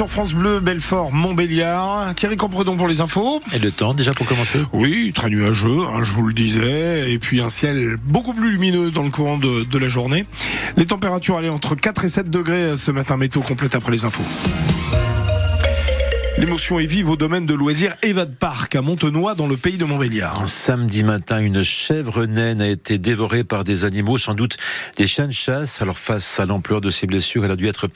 sur France Bleu, Belfort, Montbéliard. Thierry Compredon pour les infos. Et le temps déjà pour commencer? Oui, très nuageux, hein, je vous le disais. Et puis un ciel beaucoup plus lumineux dans le courant de, de la journée. Les températures allaient entre 4 et 7 degrés ce matin. Météo complète après les infos. L'émotion est vive au domaine de loisirs Evad Park à Montenoy dans le pays de Montbéliard. Samedi matin, une chèvre naine a été dévorée par des animaux, sans doute des chiens de chasse. Alors face à l'ampleur de ses blessures, elle a dû être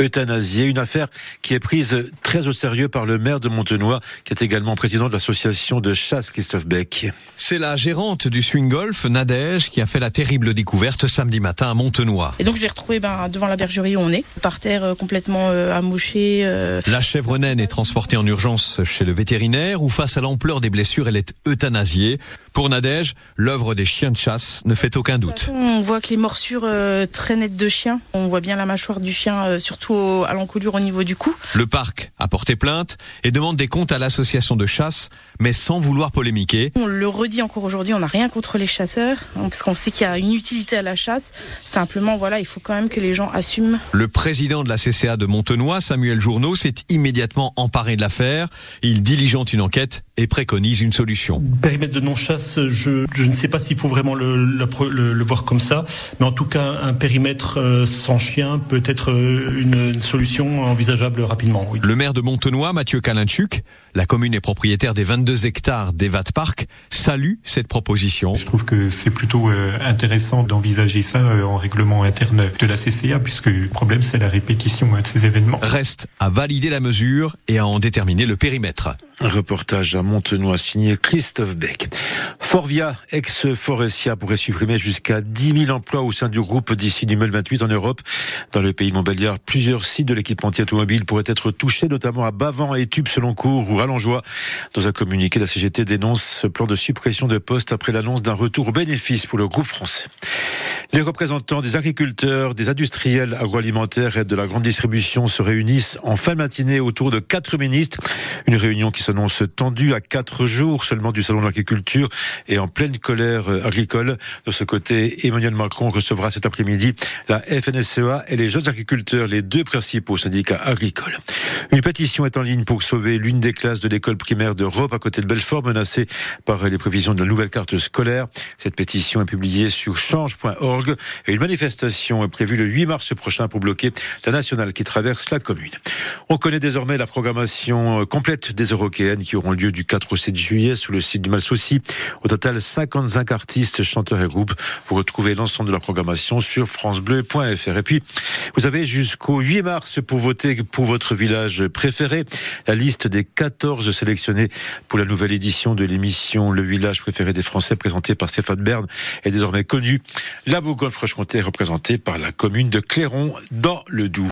euthanasiée. Une affaire qui est prise très au sérieux par le maire de Montenoy, qui est également président de l'association de chasse Christophe Beck. C'est la gérante du swing golf, Nadège, qui a fait la terrible découverte samedi matin à Montenoy. Et donc je l'ai retrouvée ben, devant la bergerie où on est, par terre euh, complètement euh, amochée. Euh... La chèvre naine est transportée en urgence chez le vétérinaire où face à l'ampleur des blessures, elle est euthanasiée. Pour Nadège, l'œuvre des chiens de chasse ne fait aucun doute. On voit que les morsures euh, très nettes de chien. On voit bien la mâchoire du chien, euh, surtout au, à l'encolure au niveau du cou. Le parc a porté plainte et demande des comptes à l'association de chasse, mais sans vouloir polémiquer. On le redit encore aujourd'hui, on n'a rien contre les chasseurs, hein, parce qu'on sait qu'il y a une utilité à la chasse. Simplement, voilà, il faut quand même que les gens assument. Le président de la CCA de Montenoy, Samuel Journeau, s'est immédiatement emparé de l'affaire. Il diligente une enquête et préconise une solution. Périmètre de non-chasse, je, je, ne sais pas s'il faut vraiment le, le, le, voir comme ça, mais en tout cas, un périmètre euh, sans chien peut être euh, une, une solution envisageable rapidement. Oui. Le maire de Montenoy, Mathieu Kalinchuk, la commune est propriétaire des 22 hectares d'Evat Park, salue cette proposition. Je trouve que c'est plutôt euh, intéressant d'envisager ça euh, en règlement interne de la CCA, puisque le problème c'est la répétition de ces événements. Reste à valider la mesure et à en déterminer le périmètre. Un reportage à Montenoy signé Christophe Beck. Forvia, ex-Forestia, pourrait supprimer jusqu'à 10 000 emplois au sein du groupe d'ici 2028 en Europe. Dans le pays Montbéliard, plusieurs sites de l'équipementier automobile pourraient être touchés, notamment à Bavant et Tube selon cours ou à Langeois. Dans un communiqué, la CGT dénonce ce plan de suppression de postes après l'annonce d'un retour bénéfice pour le groupe français. Les représentants des agriculteurs, des industriels agroalimentaires et de la grande distribution se réunissent en fin matinée autour de quatre ministres. Une réunion qui s'annonce tendue à quatre jours seulement du salon de l'agriculture et en pleine colère agricole. De ce côté, Emmanuel Macron recevra cet après-midi la FNSEA et les jeunes agriculteurs, les deux principaux syndicats agricoles. Une pétition est en ligne pour sauver l'une des classes de l'école primaire d'Europe à côté de Belfort, menacée par les prévisions de la nouvelle carte scolaire. Cette pétition est publiée sur change.org et une manifestation est prévue le 8 mars prochain pour bloquer la nationale qui traverse la commune. On connaît désormais la programmation complète des Eurokéennes qui auront lieu du 4 au 7 juillet sous le site du Malsouci. Au total, 55 artistes, chanteurs et groupes. Vous retrouvez l'ensemble de la programmation sur francebleu.fr. Et puis, vous avez jusqu'au 8 mars pour voter pour votre village préféré. La liste des 14 sélectionnés pour la nouvelle édition de l'émission Le village préféré des Français présentée par Stéphane Bern est désormais connue. La Bourgogne-Franche-Comté est représentée par la commune de Clairon dans le Doubs.